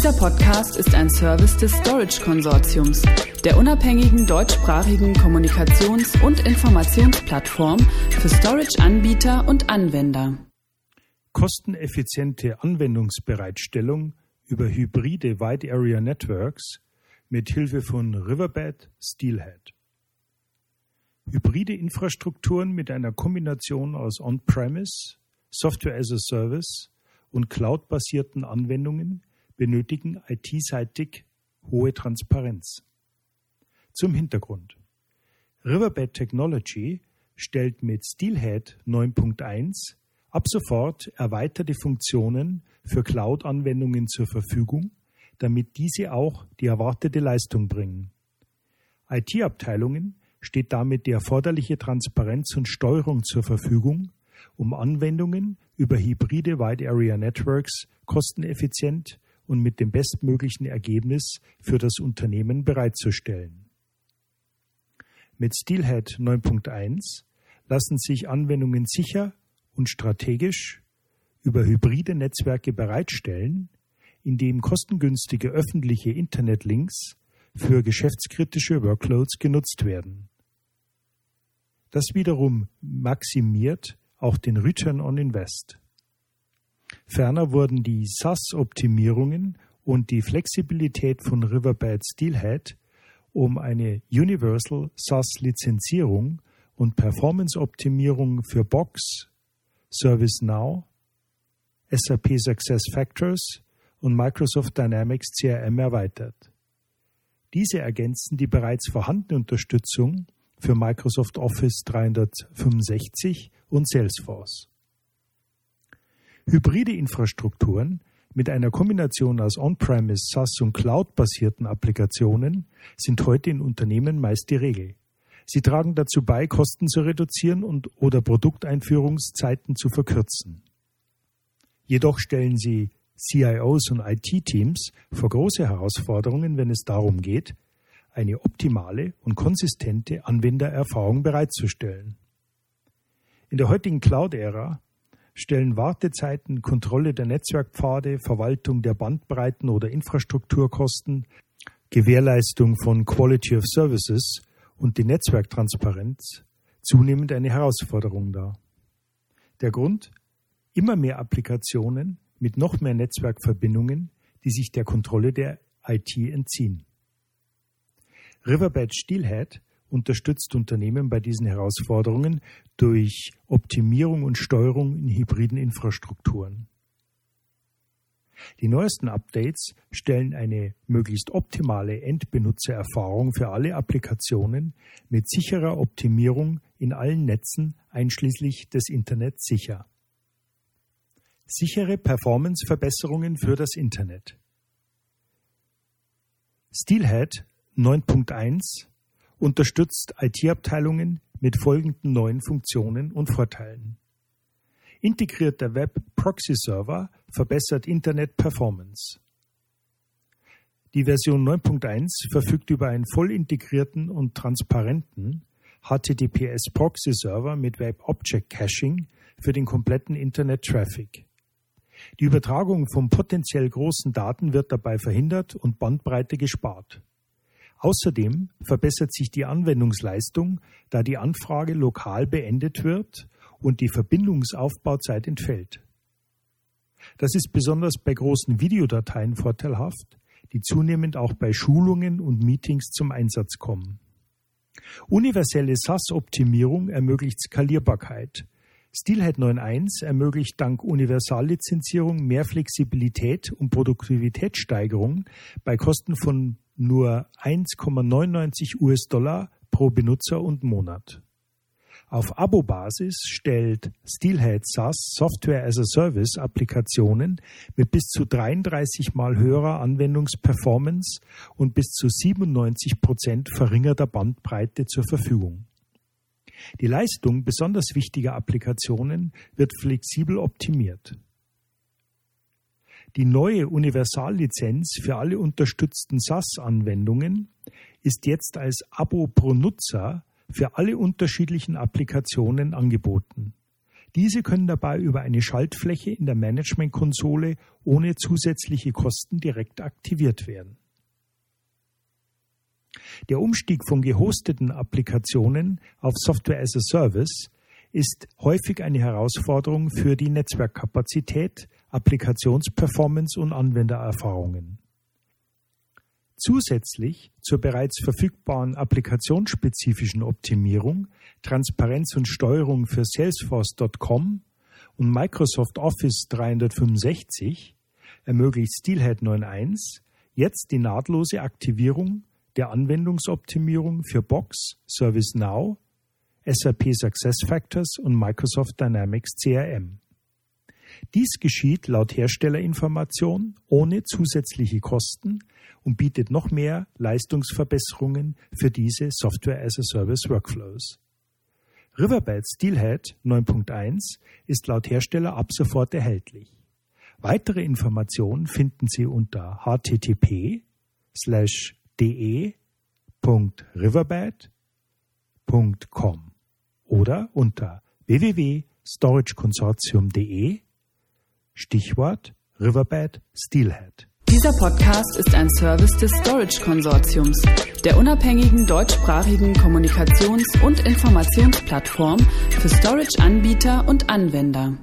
Dieser Podcast ist ein Service des Storage Konsortiums, der unabhängigen deutschsprachigen Kommunikations- und Informationsplattform für Storage-Anbieter und Anwender. Kosteneffiziente Anwendungsbereitstellung über hybride Wide Area Networks mit Hilfe von Riverbed Steelhead. Hybride Infrastrukturen mit einer Kombination aus On-Premise, Software as a Service und cloud-basierten Anwendungen benötigen IT-seitig hohe Transparenz. Zum Hintergrund. Riverbed Technology stellt mit Steelhead 9.1 ab sofort erweiterte Funktionen für Cloud-Anwendungen zur Verfügung, damit diese auch die erwartete Leistung bringen. IT-Abteilungen steht damit die erforderliche Transparenz und Steuerung zur Verfügung, um Anwendungen über hybride Wide Area Networks kosteneffizient und mit dem bestmöglichen Ergebnis für das Unternehmen bereitzustellen. Mit Steelhead 9.1 lassen sich Anwendungen sicher und strategisch über hybride Netzwerke bereitstellen, indem kostengünstige öffentliche Internetlinks für geschäftskritische Workloads genutzt werden. Das wiederum maximiert auch den Return on Invest. Ferner wurden die SAS-Optimierungen und die Flexibilität von Riverbed Steelhead um eine Universal SAS-Lizenzierung und Performance-Optimierung für Box, ServiceNow, SAP SuccessFactors und Microsoft Dynamics CRM erweitert. Diese ergänzen die bereits vorhandene Unterstützung für Microsoft Office 365 und Salesforce. Hybride Infrastrukturen mit einer Kombination aus On-Premise, SaaS und Cloud-basierten Applikationen sind heute in Unternehmen meist die Regel. Sie tragen dazu bei, Kosten zu reduzieren und oder Produkteinführungszeiten zu verkürzen. Jedoch stellen sie CIOs und IT-Teams vor große Herausforderungen, wenn es darum geht, eine optimale und konsistente Anwendererfahrung bereitzustellen. In der heutigen Cloud-Ära stellen Wartezeiten, Kontrolle der Netzwerkpfade, Verwaltung der Bandbreiten oder Infrastrukturkosten, Gewährleistung von Quality of Services und die Netzwerktransparenz zunehmend eine Herausforderung dar. Der Grund? Immer mehr Applikationen mit noch mehr Netzwerkverbindungen, die sich der Kontrolle der IT entziehen. Riverbed Steelhead unterstützt Unternehmen bei diesen Herausforderungen durch Optimierung und Steuerung in hybriden Infrastrukturen. Die neuesten Updates stellen eine möglichst optimale Endbenutzererfahrung für alle Applikationen mit sicherer Optimierung in allen Netzen einschließlich des Internets sicher. Sichere Performanceverbesserungen für das Internet. Steelhead 9.1 unterstützt IT-Abteilungen mit folgenden neuen Funktionen und Vorteilen. Integrierter Web-Proxy-Server verbessert Internet-Performance. Die Version 9.1 verfügt über einen voll integrierten und transparenten HTTPS-Proxy-Server mit Web-Object-Caching für den kompletten Internet-Traffic. Die Übertragung von potenziell großen Daten wird dabei verhindert und Bandbreite gespart. Außerdem verbessert sich die Anwendungsleistung, da die Anfrage lokal beendet wird und die Verbindungsaufbauzeit entfällt. Das ist besonders bei großen Videodateien vorteilhaft, die zunehmend auch bei Schulungen und Meetings zum Einsatz kommen. Universelle SAS-Optimierung ermöglicht Skalierbarkeit. Steelhead 9.1 ermöglicht dank Universallizenzierung mehr Flexibilität und Produktivitätssteigerung bei Kosten von nur 1,99 US-Dollar pro Benutzer und Monat. Auf Abo-Basis stellt Steelhead SaaS Software as a Service Applikationen mit bis zu 33 mal höherer Anwendungsperformance und bis zu 97 Prozent verringerter Bandbreite zur Verfügung. Die Leistung besonders wichtiger Applikationen wird flexibel optimiert. Die neue Universallizenz für alle unterstützten SAS-Anwendungen ist jetzt als Abo pro Nutzer für alle unterschiedlichen Applikationen angeboten. Diese können dabei über eine Schaltfläche in der Management-Konsole ohne zusätzliche Kosten direkt aktiviert werden. Der Umstieg von gehosteten Applikationen auf Software as a Service ist häufig eine Herausforderung für die Netzwerkkapazität, Applikationsperformance und Anwendererfahrungen. Zusätzlich zur bereits verfügbaren applikationsspezifischen Optimierung, Transparenz und Steuerung für Salesforce.com und Microsoft Office 365 ermöglicht Steelhead 9.1 jetzt die nahtlose Aktivierung der Anwendungsoptimierung für Box, ServiceNow, SAP SuccessFactors und Microsoft Dynamics CRM. Dies geschieht laut Herstellerinformation ohne zusätzliche Kosten und bietet noch mehr Leistungsverbesserungen für diese Software-as-a-Service-Workflows. Riverbed Steelhead 9.1 ist laut Hersteller ab sofort erhältlich. Weitere Informationen finden Sie unter http de.riverbed.com oder unter www.storageconsortium.de Stichwort Riverbed Steelhead. Dieser Podcast ist ein Service des Storage Konsortiums, der unabhängigen deutschsprachigen Kommunikations- und Informationsplattform für Storage-Anbieter und Anwender.